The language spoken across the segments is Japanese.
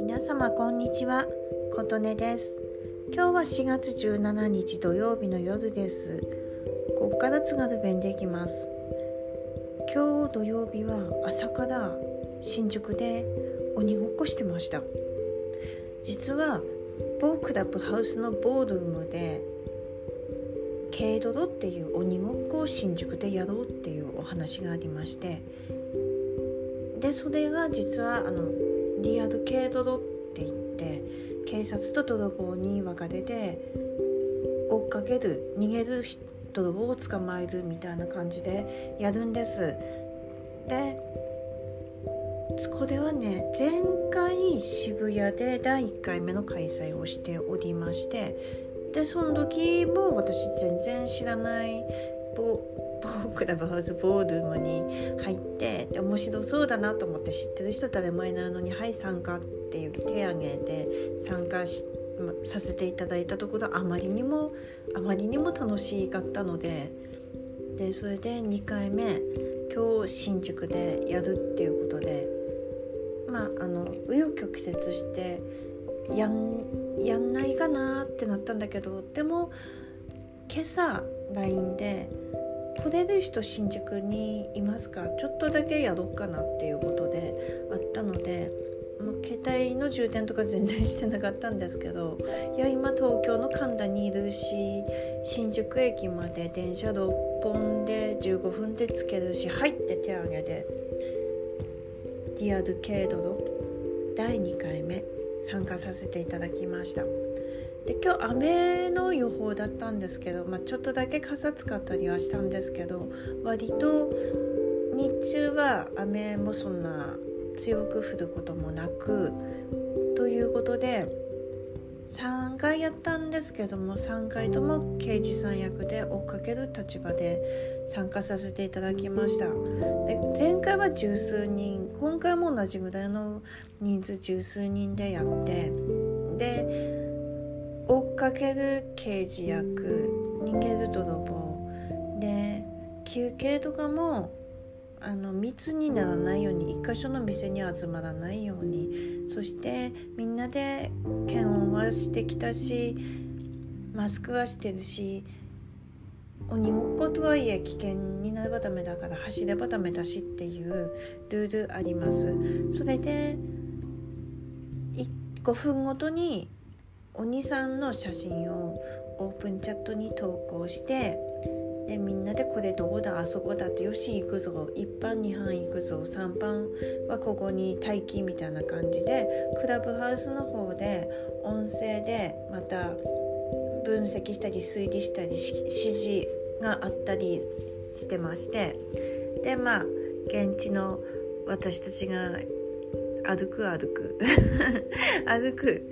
皆様こんにちは。琴音です。今日は4月17日土曜日の夜です。ここから津軽弁でいきます。今日土曜日は朝から新宿で鬼ごっこしてました。実は某クラブハウスのボールームでケイドロっていう鬼ごっこを新宿でやろうっていうお話がありましてでそれが実はあのリアルケイドロって言って警察と泥棒に分かれて追っかける逃げる泥棒を捕まえるみたいな感じでやるんです。でこではね前回渋谷で第1回目の開催をしておりましてでその時も私全然知らないボボクラブハウスボールームに入って面白そうだなと思って知ってる人誰もいないのに「はい参加」っていう手挙げて参加しさせていただいたところあまりにもあまりにも楽しかったのででそれで2回目今日新宿でやるっていうことでまああの紆余曲折してやんやんないかなってなったんだけどでも今朝 LINE で「来れる人新宿にいますか？ちょっとだけやろうかな」っていうことであったのでもう携帯の充電とか全然してなかったんですけどいや今東京の神田にいるし新宿駅まで電車6本で15分で着けるし入って手挙げでリアルケイドロ第2回目参加させていただきました。で今日雨の予報だったんですけど、まあ、ちょっとだけ傘使ったりはしたんですけど割と日中は雨もそんな強く降ることもなくということで3回やったんですけども3回とも刑事さん役で追っかける立場で参加させていただきました。で前回は十数人今回も同じぐらいの人数十数人でやってで追っかける刑事役逃げる泥棒で休憩とかもあの密にならないように一箇所の店に集まらないようにそしてみんなで検温はしてきたしマスクはしてるし鬼ごっことはいえ危険になればダメだから走ればダメだしっていうルールあります。それで5分ごとに鬼さんの写真をオープンチャットに投稿してでみんなでこれどこだあそこだってよし行くぞ1班2班行くぞ3班はここに待機みたいな感じでクラブハウスの方で音声でまた分析したり推理したり指示があったりしてましてでまあ現地の私たちが歩く歩く。歩く。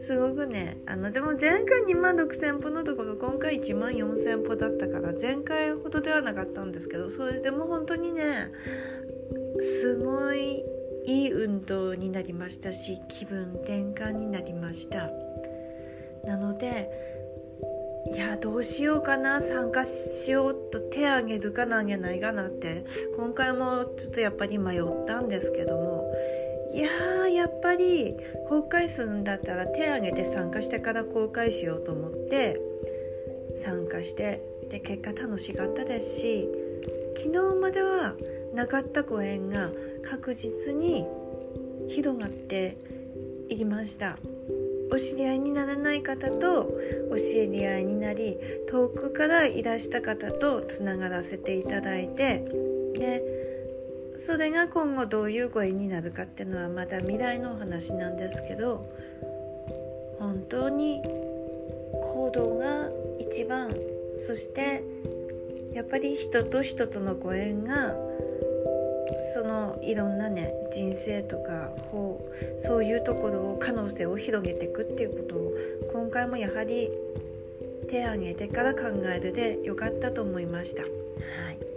すごくね。あのでも前回2万6,000歩のところ今回1万4,000歩だったから前回ほどではなかったんですけどそれでも本当にねすごいいい運動になりましたし気分転換になりました。なのでいやどうしようかな。参加しようと手挙げるかなあげないかなって今回もちょっとやっぱり迷ったんですけどもいやーやっぱり公開するんだったら手挙げて参加してから公開しようと思って参加してで結果楽しかったですし昨日まではなかったご縁が確実に広がっていきました。お知り合いにならない方とお知り合いになり遠くからいらした方とつながらせていただいてでそれが今後どういうご縁になるかっていうのはまだ未来のお話なんですけど本当に行動が一番そしてやっぱり人と人とのご縁がそのいろんなね人生とかうそういうところを可能性を広げていくっていうことを今回もやはり手を挙げてから考えるでよかったと思いました。はい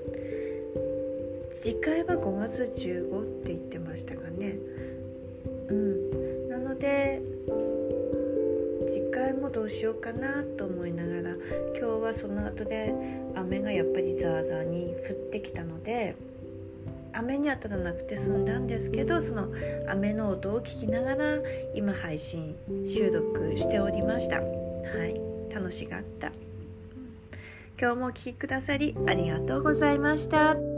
次回は5月15って言ってましたかね。うん。なので次回もどうしようかなと思いながら今日はその後で雨がやっぱりザーザーに降ってきたので雨に当たらなくて済んだんですけどその雨の音を聞きながら今配信収録しておりました。はい。楽しかった。今日もお聴きくださりありがとうございました。